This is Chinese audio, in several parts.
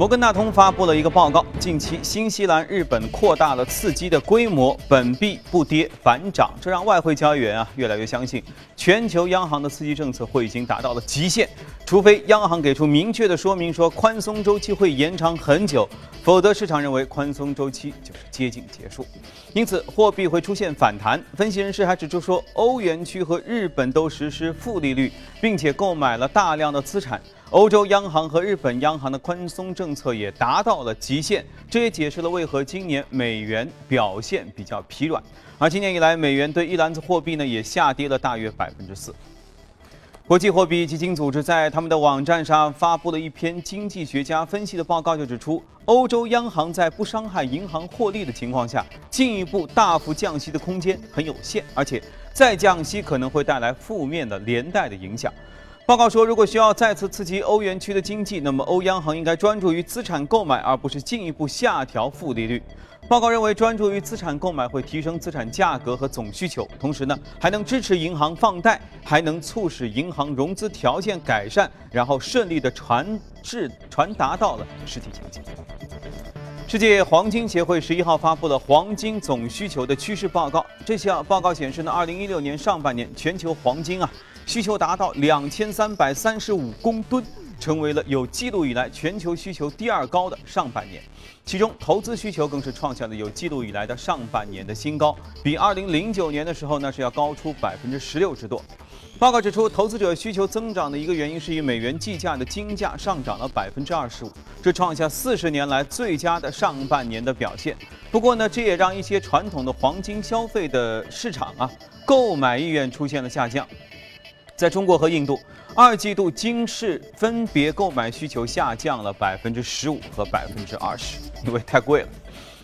摩根大通发布了一个报告，近期新西兰、日本扩大了刺激的规模，本币不跌反涨，这让外汇交易员啊越来越相信，全球央行的刺激政策会已经达到了极限，除非央行给出明确的说明，说宽松周期会延长很久，否则市场认为宽松周期就是接近结束，因此货币会出现反弹。分析人士还指出说，欧元区和日本都实施负利率，并且购买了大量的资产。欧洲央行和日本央行的宽松政策也达到了极限，这也解释了为何今年美元表现比较疲软。而今年以来，美元对一篮子货币呢也下跌了大约百分之四。国际货币基金组织在他们的网站上发布了一篇经济学家分析的报告，就指出，欧洲央行在不伤害银行获利的情况下，进一步大幅降息的空间很有限，而且再降息可能会带来负面的连带的影响。报告说，如果需要再次刺激欧元区的经济，那么欧央行应该专注于资产购买，而不是进一步下调负利率。报告认为，专注于资产购买会提升资产价格和总需求，同时呢，还能支持银行放贷，还能促使银行融资条件改善，然后顺利的传至传达到了实体经济。世界黄金协会十一号发布了黄金总需求的趋势报告，这项报告显示呢，二零一六年上半年全球黄金啊。需求达到两千三百三十五公吨，成为了有记录以来全球需求第二高的上半年。其中，投资需求更是创下了有记录以来的上半年的新高，比二零零九年的时候呢是要高出百分之十六之多。报告指出，投资者需求增长的一个原因是以美元计价的金价上涨了百分之二十五，这创下四十年来最佳的上半年的表现。不过呢，这也让一些传统的黄金消费的市场啊，购买意愿出现了下降。在中国和印度，二季度金市分别购买需求下降了百分之十五和百分之二十，因为太贵了。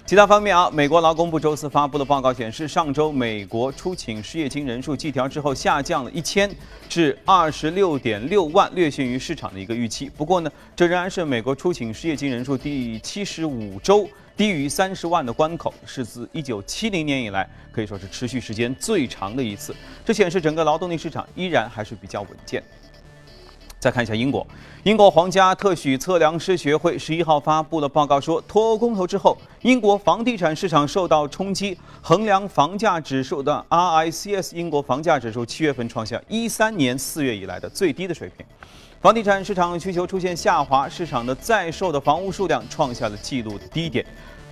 其他方面啊，美国劳工部周四发布的报告显示，上周美国出请失业金人数计调之后下降了一千至二十六点六万，略逊于市场的一个预期。不过呢，这仍然是美国出请失业金人数第七十五周。低于三十万的关口是自一九七零年以来可以说是持续时间最长的一次，这显示整个劳动力市场依然还是比较稳健。再看一下英国，英国皇家特许测量师学会十一号发布了报告说，脱欧公投之后，英国房地产市场受到冲击，衡量房价指数的 RICS 英国房价指数七月份创下一三年四月以来的最低的水平。房地产市场需求出现下滑，市场的在售的房屋数量创下了纪录低点。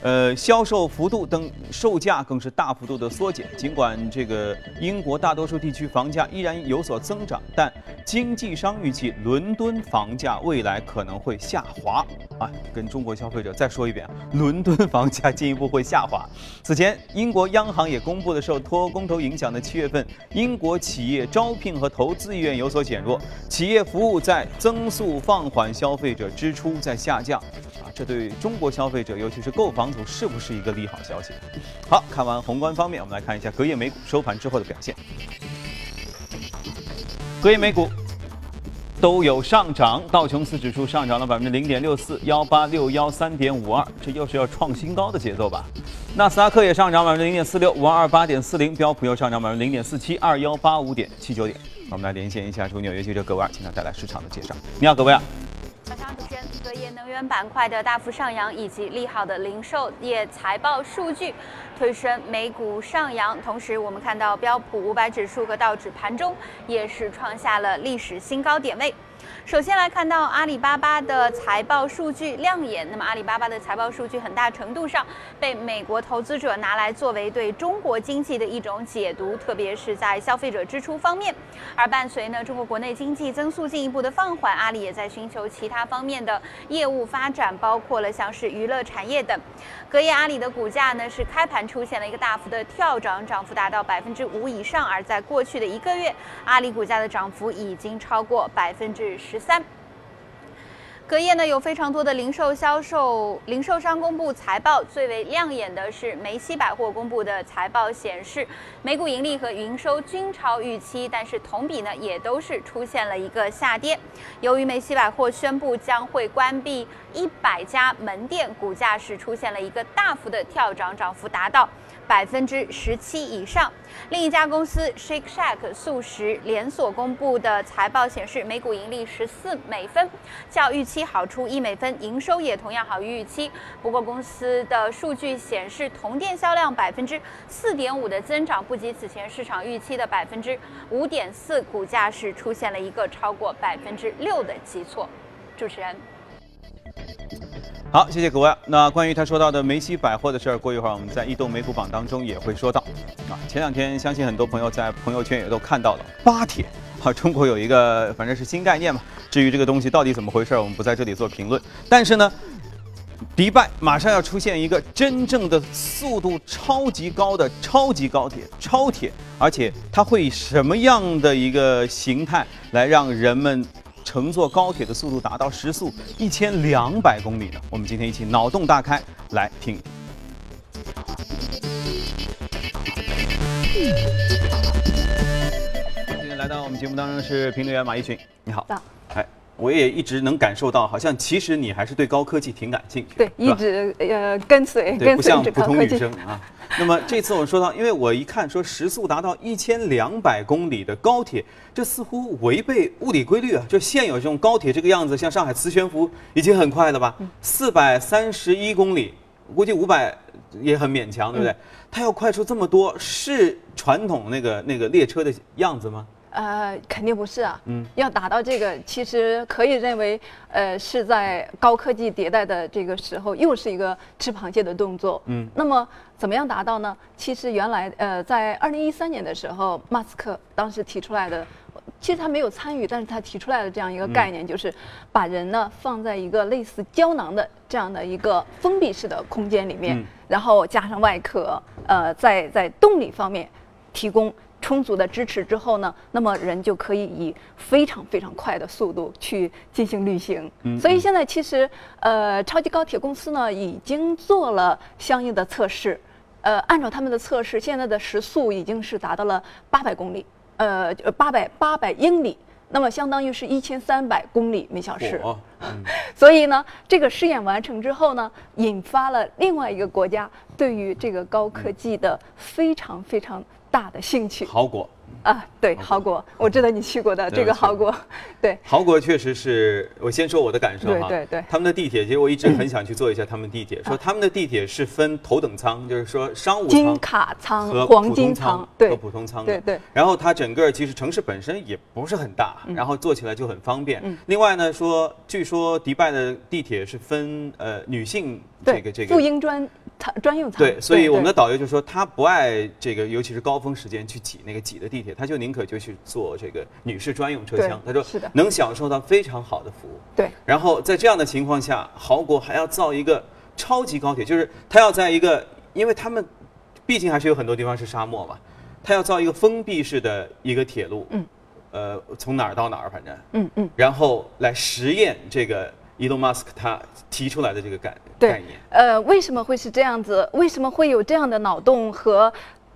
呃，销售幅度等售价更是大幅度的缩减。尽管这个英国大多数地区房价依然有所增长，但经纪商预计伦敦房价未来可能会下滑。啊，跟中国消费者再说一遍，伦敦房价进一步会下滑。此前，英国央行也公布了受脱欧公投影响的七月份，英国企业招聘和投资意愿有所减弱，企业服务在增速放缓，消费者支出在下降。这对中国消费者，尤其是购房族，是不是一个利好消息？好看完宏观方面，我们来看一下隔夜美股收盘之后的表现。隔夜美股都有上涨，道琼斯指数上涨了百分之零点六四，幺八六幺三点五二，这又是要创新高的节奏吧？纳斯达克也上涨百分之零点四六，五二八点四零，标普又上涨百分之零点四七，二幺八五点七九点。我们来连线一下驻纽约记者葛维尔，请他带来市场的介绍。你好，葛维尔。能源板块的大幅上扬，以及利好的零售业财报数据，推升美股上扬。同时，我们看到标普五百指数和道指盘中也是创下了历史新高点位。首先来看到阿里巴巴的财报数据亮眼，那么阿里巴巴的财报数据很大程度上被美国投资者拿来作为对中国经济的一种解读，特别是在消费者支出方面。而伴随呢中国国内经济增速进一步的放缓，阿里也在寻求其他方面的业务发展，包括了像是娱乐产业等。隔夜阿里的股价呢是开盘出现了一个大幅的跳涨，涨幅达到百分之五以上，而在过去的一个月，阿里股价的涨幅已经超过百分之十。十三，隔夜呢有非常多的零售销售零售商公布财报，最为亮眼的是梅西百货公布的财报显示，每股盈利和营收均超预期，但是同比呢也都是出现了一个下跌。由于梅西百货宣布将会关闭一百家门店，股价是出现了一个大幅的跳涨，涨幅达到。百分之十七以上。另一家公司 Shake Shack 素食连锁公布的财报显示，每股盈利十四美分，较预期好出一美分，营收也同样好于预期。不过，公司的数据显示，同店销量百分之四点五的增长不及此前市场预期的百分之五点四，股价是出现了一个超过百分之六的急挫。主持人。好，谢谢各位。那关于他说到的梅西百货的事儿，过一会儿我们在异动美股榜当中也会说到。啊，前两天相信很多朋友在朋友圈也都看到了巴铁。啊，中国有一个反正是新概念嘛。至于这个东西到底怎么回事儿，我们不在这里做评论。但是呢，迪拜马上要出现一个真正的速度超级高的超级高铁——超铁，而且它会以什么样的一个形态来让人们？乘坐高铁的速度达到时速一千两百公里呢？我们今天一起脑洞大开来听。今天来到我们节目当中是评论员马一群，你好。哎，我也一直能感受到，好像其实你还是对高科技挺感兴趣。对，一直呃跟随，对，不像普通女生啊。那么这次我说到，因为我一看说时速达到一千两百公里的高铁，这似乎违背物理规律啊！就现有这种高铁这个样子，像上海磁悬浮已经很快了吧？四百三十一公里，估计五百也很勉强，对不对？它要快出这么多，是传统那个那个列车的样子吗？呃，肯定不是啊。嗯，要达到这个，其实可以认为，呃，是在高科技迭代的这个时候，又是一个吃螃蟹的动作。嗯，那么怎么样达到呢？其实原来，呃，在二零一三年的时候，马斯克当时提出来的，其实他没有参与，但是他提出来的这样一个概念，就是把人呢放在一个类似胶囊的这样的一个封闭式的空间里面，然后加上外壳，呃，在在动力方面提供。充足的支持之后呢，那么人就可以以非常非常快的速度去进行旅行。嗯，所以现在其实呃，超级高铁公司呢已经做了相应的测试，呃，按照他们的测试，现在的时速已经是达到了八百公里，呃，八百八百英里，那么相当于是一千三百公里每小时。所以呢，这个试验完成之后呢，引发了另外一个国家对于这个高科技的非常非常。大的兴趣，好果啊，对，好果，我知道你去过的这个好果，对，好果确实是我先说我的感受哈，对对对，他们的地铁其实我一直很想去坐一下他们地铁，说他们的地铁是分头等舱，就是说商务舱金卡舱和黄金舱，对，和普通舱，对对，然后它整个其实城市本身也不是很大，然后坐起来就很方便。另外呢，说据说迪拜的地铁是分呃女性这个这个妇婴专。专用舱对，所以我们的导游就说他不爱这个，尤其是高峰时间去挤那个挤的地铁，他就宁可就去坐这个女士专用车厢。他说是的，能享受到非常好的服务。对，然后在这样的情况下，豪国还要造一个超级高铁，就是他要在一个，因为他们毕竟还是有很多地方是沙漠嘛，他要造一个封闭式的一个铁路。嗯，呃，从哪儿到哪儿，反正嗯嗯，然后来实验这个。伊隆马斯克他提出来的这个概概念，呃，为什么会是这样子？为什么会有这样的脑洞和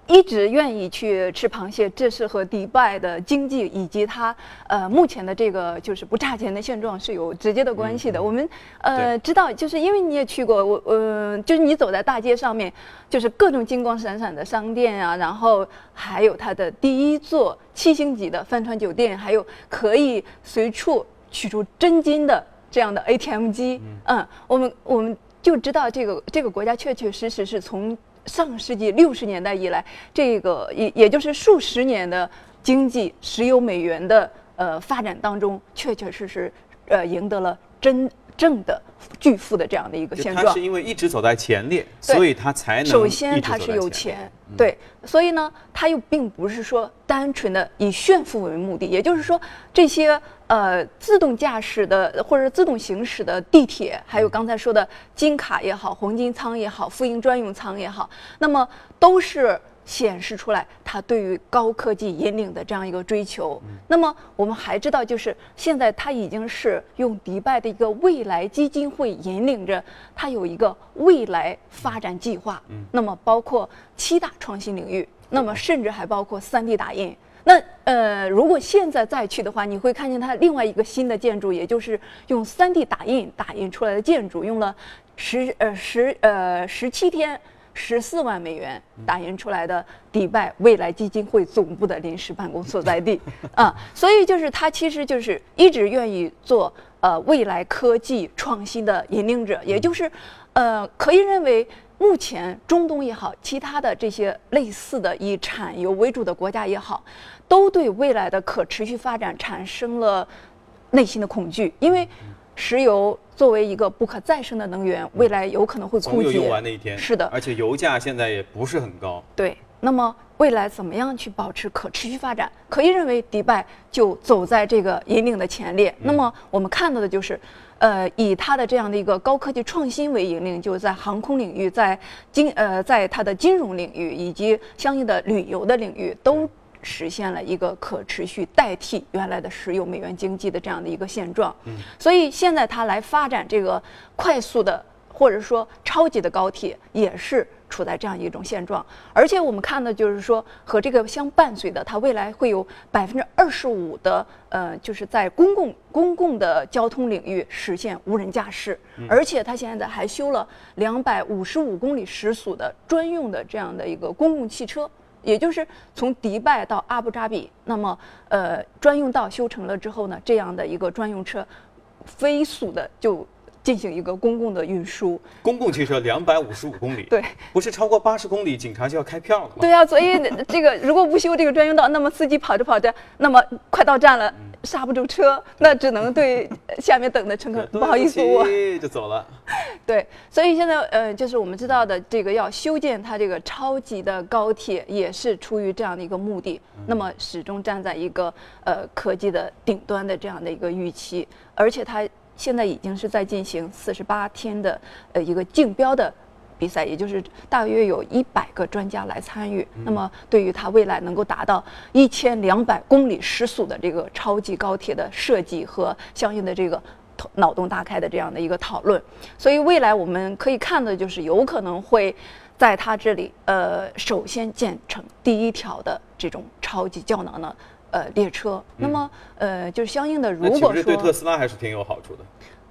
一直愿意去吃螃蟹？这是和迪拜的经济以及它呃目前的这个就是不差钱的现状是有直接的关系的。我们呃知道，就是因为你也去过，我呃就是你走在大街上面，就是各种金光闪闪的商店啊，然后还有它的第一座七星级的帆船酒店，还有可以随处取出真金的。这样的 ATM 机，嗯，我们我们就知道这个这个国家确确实实是从上世纪六十年代以来，这个也也就是数十年的经济石油美元的呃发展当中，确确实实呃赢得了真。正的巨富的这样的一个现状，他是因为一直走在前列，所以他才能。首先他是有钱，对，所以呢，他又并不是说单纯的以炫富为目的。也就是说，这些呃自动驾驶的或者自动行驶的地铁，还有刚才说的金卡也好、黄金仓也好、复印专用仓也好，那么都是。显示出来，他对于高科技引领的这样一个追求。那么我们还知道，就是现在他已经是用迪拜的一个未来基金会引领着，他有一个未来发展计划。那么包括七大创新领域，那么甚至还包括三 D 打印。那呃，如果现在再去的话，你会看见它另外一个新的建筑，也就是用 3D 打印打印出来的建筑，用了十呃十呃十七天。十四万美元打印出来的迪拜未来基金会总部的临时办公所在地 啊，所以就是他其实就是一直愿意做呃未来科技创新的引领者，也就是呃可以认为。目前，中东也好，其他的这些类似的以产油为主的国家也好，都对未来的可持续发展产生了内心的恐惧，因为石油作为一个不可再生的能源，未来有可能会枯竭，用完的一天。是的，而且油价现在也不是很高。对，那么未来怎么样去保持可持续发展？可以认为，迪拜就走在这个引领的前列。那么我们看到的就是。呃，以它的这样的一个高科技创新为引领，就是在航空领域，在金呃，在它的金融领域以及相应的旅游的领域，都实现了一个可持续代替原来的石油美元经济的这样的一个现状。嗯，所以现在它来发展这个快速的。或者说超级的高铁也是处在这样一种现状，而且我们看的就是说和这个相伴随的，它未来会有百分之二十五的呃，就是在公共公共的交通领域实现无人驾驶，而且它现在还修了两百五十五公里时速的专用的这样的一个公共汽车，也就是从迪拜到阿布扎比，那么呃专用道修成了之后呢，这样的一个专用车飞速的就。进行一个公共的运输，公共汽车两百五十五公里，对，不是超过八十公里，警察就要开票了吗？对呀，所以这个如果不修这个专用道，那么司机跑着跑着，那么快到站了，刹不住车，那只能对下面等的乘客不好意思，我就走了。对，所以现在呃，就是我们知道的这个要修建它这个超级的高铁，也是出于这样的一个目的。那么始终站在一个呃科技的顶端的这样的一个预期，而且它。现在已经是在进行四十八天的呃一个竞标的比赛，也就是大约有一百个专家来参与。那么，对于它未来能够达到一千两百公里时速的这个超级高铁的设计和相应的这个脑洞大开的这样的一个讨论，所以未来我们可以看的就是有可能会在它这里呃首先建成第一条的这种超级胶囊的。呃，列车，那么呃，就是相应的，如果说对特斯拉还是挺有好处的。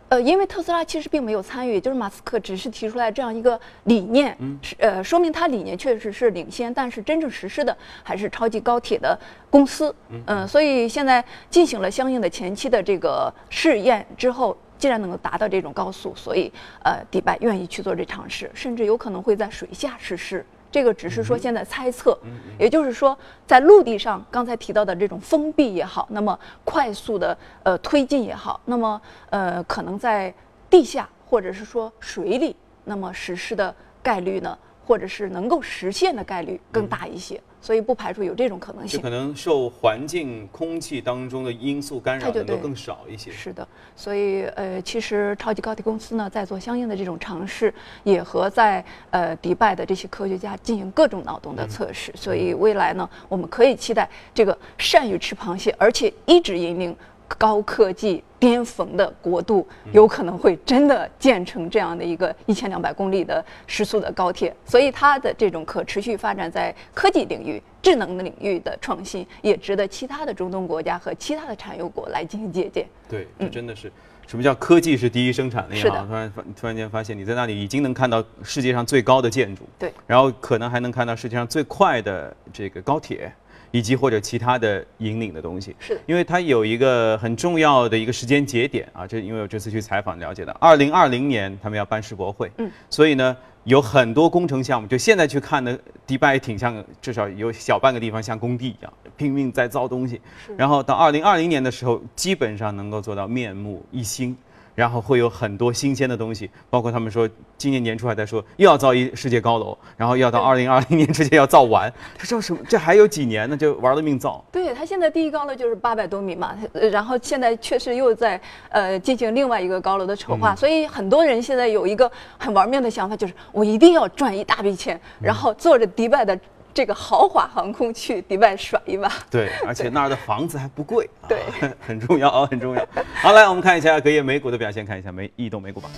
呃，因为特斯拉其实并没有参与，就是马斯克只是提出来这样一个理念，是呃，说明他理念确实是领先，但是真正实施的还是超级高铁的公司。嗯，所以现在进行了相应的前期的这个试验之后，既然能够达到这种高速，所以呃，迪拜愿意去做这尝试，甚至有可能会在水下实施。这个只是说现在猜测，也就是说，在陆地上刚才提到的这种封闭也好，那么快速的呃推进也好，那么呃可能在地下或者是说水里，那么实施的概率呢？或者是能够实现的概率更大一些，所以不排除有这种可能性。就可能受环境空气当中的因素干扰能够更少一些。是的，所以呃，其实超级高铁公司呢在做相应的这种尝试，也和在呃迪拜的这些科学家进行各种脑洞的测试。所以未来呢，我们可以期待这个善于吃螃蟹，而且一直引领。高科技巅峰的国度有可能会真的建成这样的一个一千两百公里的时速的高铁，所以它的这种可持续发展在科技领域、智能的领域的创新，也值得其他的中东国家和其他的产油国来进行借鉴。对，这真的是什么叫科技是第一生产力啊？突然突然间发现你在那里已经能看到世界上最高的建筑，对，然后可能还能看到世界上最快的这个高铁。以及或者其他的引领的东西，是。的，因为它有一个很重要的一个时间节点啊，这因为我这次去采访了解的，二零二零年他们要办世博会，嗯，所以呢有很多工程项目，就现在去看呢，迪拜挺像，至少有小半个地方像工地一样，拼命在造东西，然后到二零二零年的时候，基本上能够做到面目一新。然后会有很多新鲜的东西，包括他们说今年年初还在说又要造一世界高楼，然后要到二零二零年之前要造完。他说什么？这还有几年呢？就玩了命造。对他现在第一高楼就是八百多米嘛，然后现在确实又在呃进行另外一个高楼的筹划，所以很多人现在有一个很玩命的想法，就是我一定要赚一大笔钱，然后坐着迪拜的。这个豪华航空去迪拜耍一把，对，而且那儿的房子还不贵，对，很重要啊，很重要。好，来我们看一下隔夜美股的表现，看一下美异动美股榜。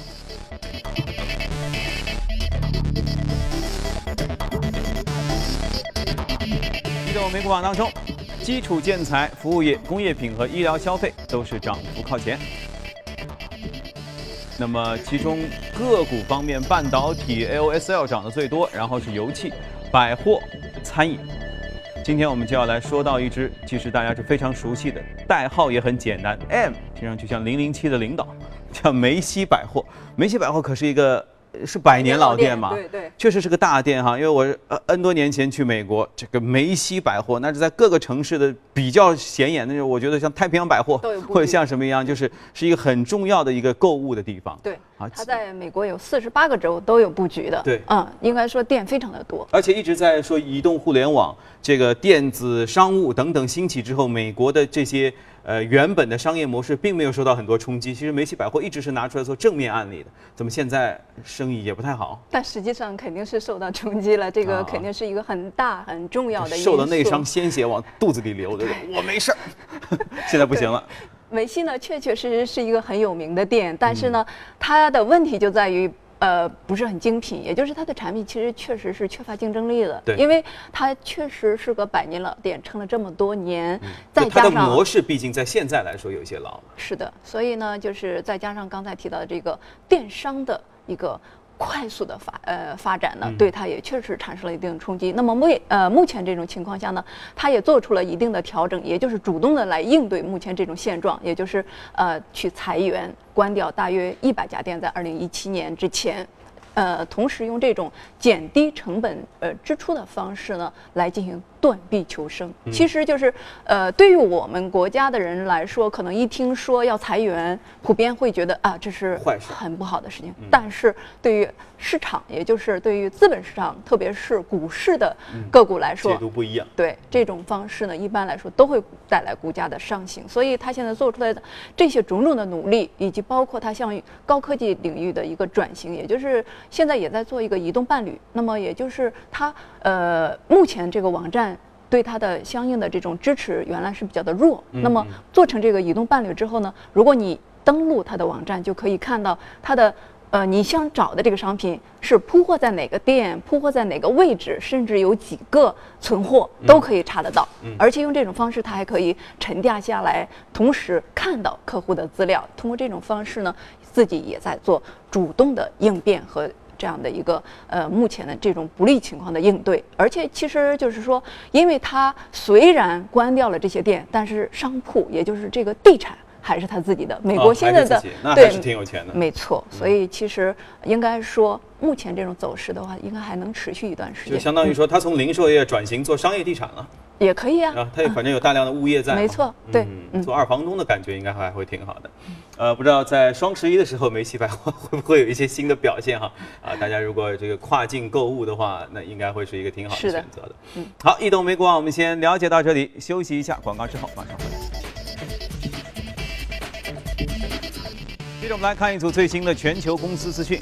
异动美股榜当中，基础建材、服务业、工业品和医疗消费都是涨幅靠前。那么其中个股方面，半导体 AOSL 涨得最多，然后是油气、百货、餐饮。今天我们就要来说到一只，其实大家是非常熟悉的，代号也很简单，M，听上去像零零七的领导，叫梅西百货。梅西百货可是一个。是百年老店嘛？对对，确实是个大店哈。因为我呃 N 多年前去美国，这个梅西百货那是在各个城市的比较显眼那种。我觉得像太平洋百货或者像什么一样，就是是一个很重要的一个购物的地方。对，啊，它在美国有四十八个州都有布局的。对，嗯，应该说店非常的多，而且一直在说移动互联网、这个电子商务等等兴起之后，美国的这些。呃，原本的商业模式并没有受到很多冲击。其实梅西百货一直是拿出来做正面案例的，怎么现在生意也不太好？但实际上肯定是受到冲击了，这个肯定是一个很大很重要的因素。受了内伤，鲜血往肚子里流对吧，我没事儿，现在不行了。梅西呢，确确实实是一个很有名的店，但是呢，它的问题就在于。呃，不是很精品，也就是它的产品其实确实是缺乏竞争力的。对，因为它确实是个百年老店，撑了这么多年，再加上它的模式毕竟在现在来说有些老了。是的，所以呢，就是再加上刚才提到的这个电商的一个。快速的发呃发展呢，对它也确实产生了一定的冲击。那么目呃目前这种情况下呢，它也做出了一定的调整，也就是主动的来应对目前这种现状，也就是呃去裁员，关掉大约一百家店，在二零一七年之前。呃，同时用这种减低成本呃支出的方式呢，来进行断臂求生。其实就是，呃，对于我们国家的人来说，可能一听说要裁员，普遍会觉得啊，这是很不好的事情。但是对于市场，也就是对于资本市场，特别是股市的个股来说，解读不一样。对这种方式呢，一般来说都会带来股价的上行。所以他现在做出来的这些种种的努力，以及包括他向高科技领域的一个转型，也就是现在也在做一个移动伴侣。那么也就是他呃，目前这个网站对它的相应的这种支持原来是比较的弱。那么做成这个移动伴侣之后呢，如果你登录它的网站，就可以看到它的。呃，你想找的这个商品是铺货在哪个店，铺货在哪个位置，甚至有几个存货都可以查得到。嗯，而且用这种方式，它还可以沉淀下来，同时看到客户的资料。通过这种方式呢，自己也在做主动的应变和这样的一个呃目前的这种不利情况的应对。而且其实就是说，因为他虽然关掉了这些店，但是商铺也就是这个地产。还是他自己的。美国现在的对，是挺有钱的。没错，所以其实应该说，目前这种走势的话，应该还能持续一段时间。就相当于说，他从零售业转型做商业地产了，也可以啊。啊，他也反正有大量的物业在。没错，对，做二房东的感觉应该还会挺好的。呃，不知道在双十一的时候，梅西百货会不会有一些新的表现哈？啊，大家如果这个跨境购物的话，那应该会是一个挺好的选择的。嗯，好，易动美股网我们先了解到这里，休息一下，广告之后马上回来。接着我们来看一组最新的全球公司资讯。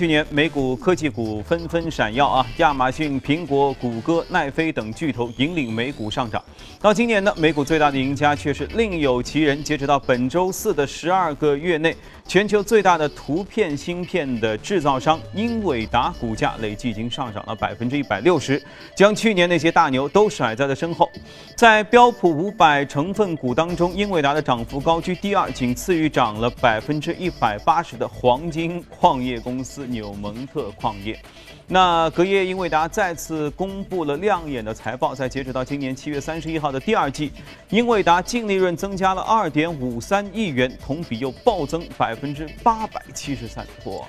去年美股科技股纷纷闪耀啊，亚马逊、苹果、谷歌、奈飞等巨头引领美股上涨。到今年呢，美股最大的赢家却是另有其人。截止到本周四的十二个月内，全球最大的图片芯片的制造商英伟达股价累计已经上涨了百分之一百六十，将去年那些大牛都甩在了身后。在标普五百成分股当中，英伟达的涨幅高居第二，仅次于涨了百分之一百八十的黄金矿业公司。纽蒙特矿业，那隔夜英伟达再次公布了亮眼的财报，在截止到今年七月三十一号的第二季，英伟达净利润增加了二点五三亿元，同比又暴增百分之八百七十三，哇！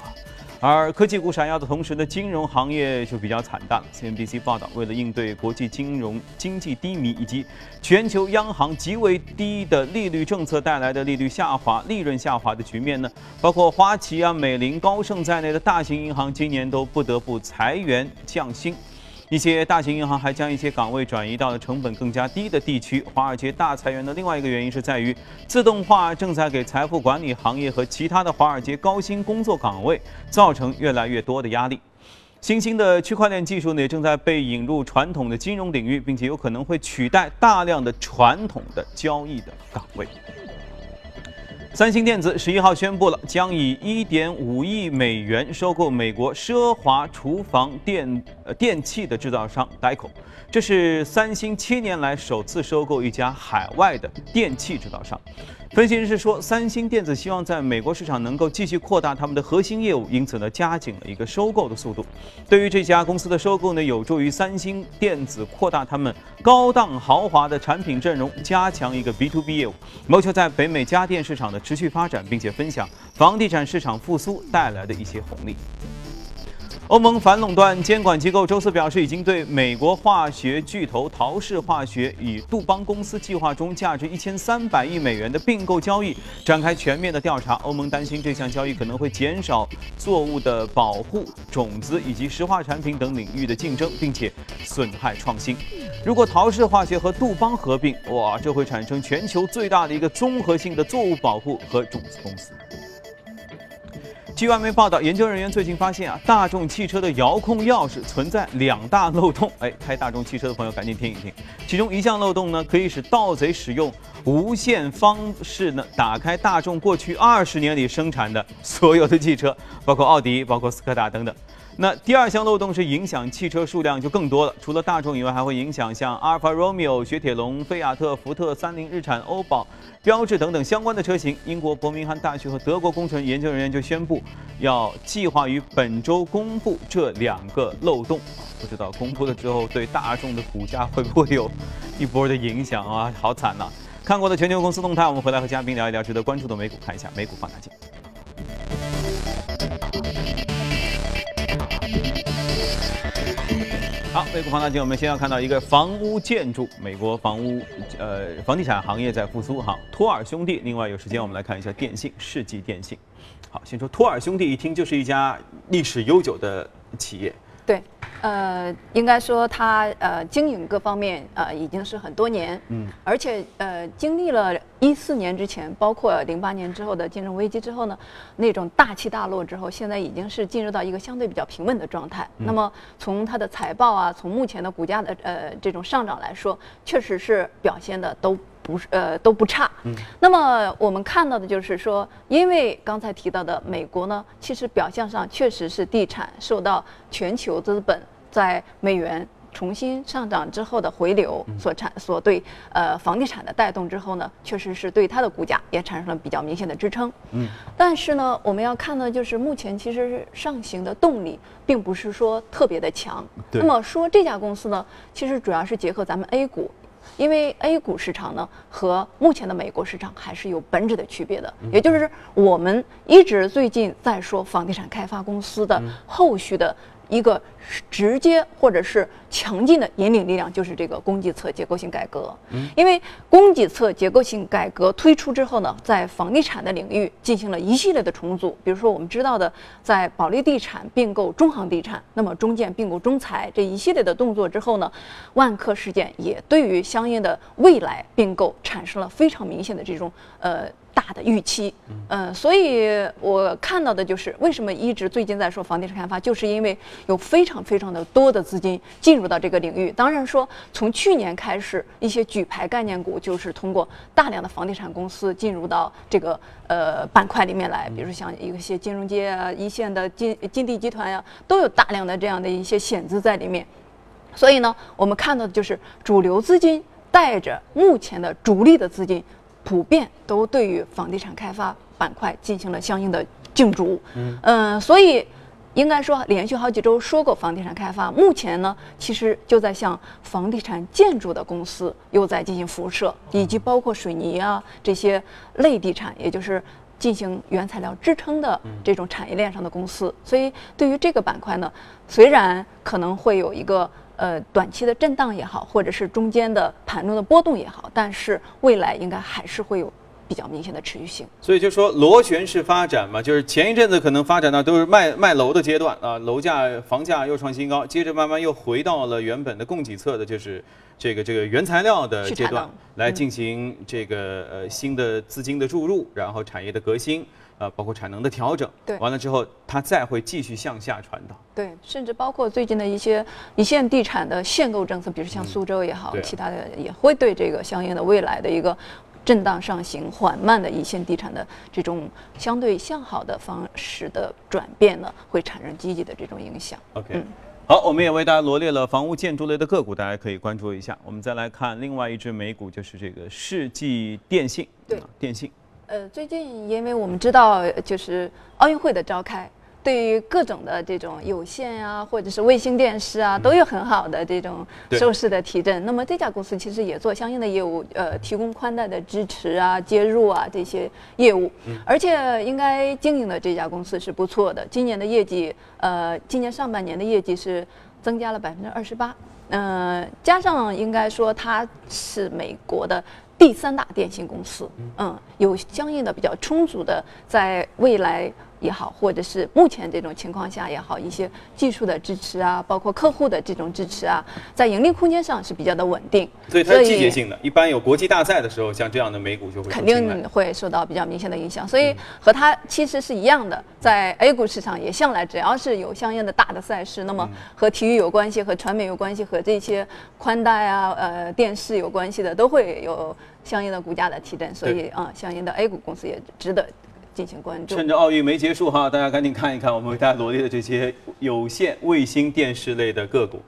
而科技股闪耀的同时呢，金融行业就比较惨淡了。CNBC 报道，为了应对国际金融经济低迷以及全球央行极为低的利率政策带来的利率下滑、利润下滑的局面呢，包括花旗啊、美林、高盛在内的大型银行今年都不得不裁员降薪。一些大型银行还将一些岗位转移到了成本更加低的地区。华尔街大裁员的另外一个原因是在于，自动化正在给财富管理行业和其他的华尔街高薪工作岗位造成越来越多的压力。新兴的区块链技术呢，也正在被引入传统的金融领域，并且有可能会取代大量的传统的交易的岗位。三星电子十一号宣布了，将以一点五亿美元收购美国奢华厨房电呃电器的制造商 Daico，这是三星七年来首次收购一家海外的电器制造商。分析人士说，三星电子希望在美国市场能够继续扩大他们的核心业务，因此呢，加紧了一个收购的速度。对于这家公司的收购呢，有助于三星电子扩大他们高档豪华的产品阵容，加强一个 B to B 业务，谋求在北美家电市场的持续发展，并且分享房地产市场复苏带来的一些红利。欧盟反垄断监管机构周四表示，已经对美国化学巨头陶氏化学与杜邦公司计划中价值一千三百亿美元的并购交易展开全面的调查。欧盟担心这项交易可能会减少作物的保护、种子以及石化产品等领域的竞争，并且损害创新。如果陶氏化学和杜邦合并，哇，这会产生全球最大的一个综合性的作物保护和种子公司。据外媒报道，研究人员最近发现啊，大众汽车的遥控钥匙存在两大漏洞。哎，开大众汽车的朋友赶紧听一听。其中一项漏洞呢，可以使盗贼使用无线方式呢打开大众过去二十年里生产的所有的汽车，包括奥迪、包括斯柯达等等。那第二项漏洞是影响汽车数量就更多了，除了大众以外，还会影响像阿尔法罗密欧、雪铁龙、菲亚特、福特、三菱、日产、欧宝、标致等等相关的车型。英国伯明翰大学和德国工程研究人员就宣布，要计划于本周公布这两个漏洞。不知道公布了之后对大众的股价会不会有一波的影响啊？好惨呐！看过的全球公司动态，我们回来和嘉宾聊一聊值得关注的美股，看一下美股放大镜。好，美国放大镜，我们先要看到一个房屋建筑，美国房屋，呃，房地产行业在复苏哈。托尔兄弟，另外有时间我们来看一下电信，世纪电信。好，先说托尔兄弟，一听就是一家历史悠久的企业。对，呃，应该说它呃经营各方面呃已经是很多年，嗯，而且呃经历了一四年之前，包括零八年之后的金融危机之后呢，那种大起大落之后，现在已经是进入到一个相对比较平稳的状态。那么从它的财报啊，从目前的股价的呃这种上涨来说，确实是表现的都。不是呃都不差，嗯，那么我们看到的就是说，因为刚才提到的美国呢，其实表象上确实是地产受到全球资本在美元重新上涨之后的回流所产所对呃房地产的带动之后呢，确实是对它的股价也产生了比较明显的支撑，嗯，但是呢，我们要看的就是目前其实上行的动力并不是说特别的强，那么说这家公司呢，其实主要是结合咱们 A 股。因为 A 股市场呢和目前的美国市场还是有本质的区别的，也就是我们一直最近在说房地产开发公司的后续的。一个直接或者是强劲的引领力量，就是这个供给侧结构性改革。嗯，因为供给侧结构性改革推出之后呢，在房地产的领域进行了一系列的重组。比如说我们知道的，在保利地产并购中航地产，那么中建并购中财这一系列的动作之后呢，万科事件也对于相应的未来并购产生了非常明显的这种呃。大的预期，嗯，所以我看到的就是为什么一直最近在说房地产开发，就是因为有非常非常的多的资金进入到这个领域。当然说，从去年开始，一些举牌概念股就是通过大量的房地产公司进入到这个呃板块里面来，比如像一些金融街啊、一线的金金地集团呀，都有大量的这样的一些险资在里面。所以呢，我们看到的就是主流资金带着目前的主力的资金。普遍都对于房地产开发板块进行了相应的竞逐，嗯，所以应该说连续好几周说过房地产开发，目前呢，其实就在向房地产建筑的公司又在进行辐射，以及包括水泥啊这些类地产，也就是进行原材料支撑的这种产业链上的公司。所以对于这个板块呢，虽然可能会有一个。呃，短期的震荡也好，或者是中间的盘中的波动也好，但是未来应该还是会有比较明显的持续性。所以就说螺旋式发展嘛，就是前一阵子可能发展到都是卖卖楼的阶段啊，楼价房价又创新高，接着慢慢又回到了原本的供给侧的，就是这个这个原材料的阶段，来进行这个呃新的资金的注入，然后产业的革新。呃，包括产能的调整，对，完了之后，它再会继续向下传导，对，甚至包括最近的一些一线地产的限购政策，比如像苏州也好，其他的也会对这个相应的未来的一个震荡上行、缓慢的一线地产的这种相对向好的方式的转变呢，会产生积极的这种影响。OK，嗯，好，我们也为大家罗列了房屋建筑类的个股，大家可以关注一下。我们再来看另外一只美股，就是这个世纪电信，对，电信。呃，最近因为我们知道，就是奥运会的召开。对于各种的这种有线啊，或者是卫星电视啊，都有很好的这种收视的提振。那么这家公司其实也做相应的业务，呃，提供宽带的支持啊、接入啊这些业务。而且应该经营的这家公司是不错的，今年的业绩，呃，今年上半年的业绩是增加了百分之二十八。嗯，加上应该说它是美国的第三大电信公司，嗯，有相应的比较充足的在未来。也好，或者是目前这种情况下也好，一些技术的支持啊，包括客户的这种支持啊，在盈利空间上是比较的稳定。所以它是季节性的，一般有国际大赛的时候，像这样的美股就会肯定会受到比较明显的影响。所以和它其实是一样的，在 A 股市场也向来只要是有相应的大的赛事，那么和体育有关系、和传媒有关系、和这些宽带啊、呃电视有关系的，都会有相应的股价的提振。所以啊，相应的 A 股公司也值得。进行关注。趁着奥运没结束哈，大家赶紧看一看我们为大家罗列的这些有线卫星电视类的个股。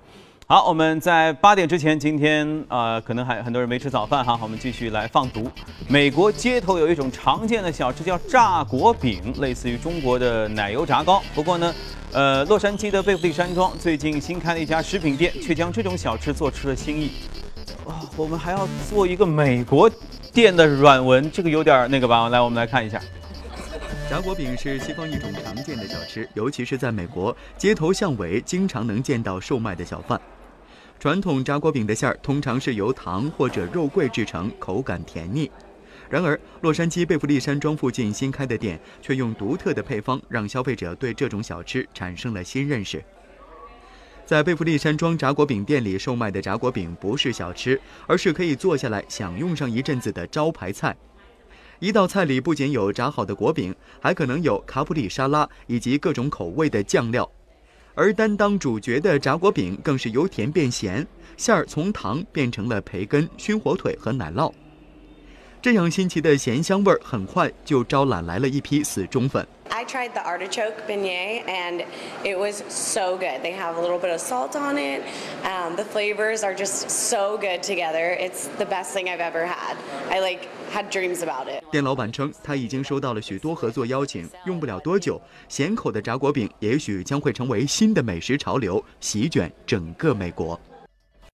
好，我们在八点之前，今天呃，可能还很多人没吃早饭哈，我们继续来放毒。美国街头有一种常见的小吃叫炸果饼，类似于中国的奶油炸糕。不过呢，呃，洛杉矶的贝弗利山庄最近新开了一家食品店，却将这种小吃做出了新意。哇，我们还要做一个美国店的软文，这个有点那个吧？来，我们来看一下。炸果饼是西方一种常见的小吃，尤其是在美国街头巷尾经常能见到售卖的小贩。传统炸果饼的馅儿通常是由糖或者肉桂制成，口感甜腻。然而，洛杉矶贝弗利山庄附近新开的店却用独特的配方，让消费者对这种小吃产生了新认识。在贝弗利山庄炸果饼店里售卖的炸果饼不是小吃，而是可以坐下来享用上一阵子的招牌菜。一道菜里不仅有炸好的果饼，还可能有卡普里沙拉以及各种口味的酱料，而担当主角的炸果饼更是由甜变咸，馅儿从糖变成了培根、熏火腿和奶酪。这样新奇的咸香味儿，很快就招揽来了一批死忠粉。I tried the artichoke beignet and it was so good. They have a little bit of salt on it. Um, the flavors are just so good together. It's the best thing I've ever had. I like had dreams about it. 店老板称，他已经收到了许多合作邀请，用不了多久，咸口的炸果饼也许将会成为新的美食潮流，席卷整个美国。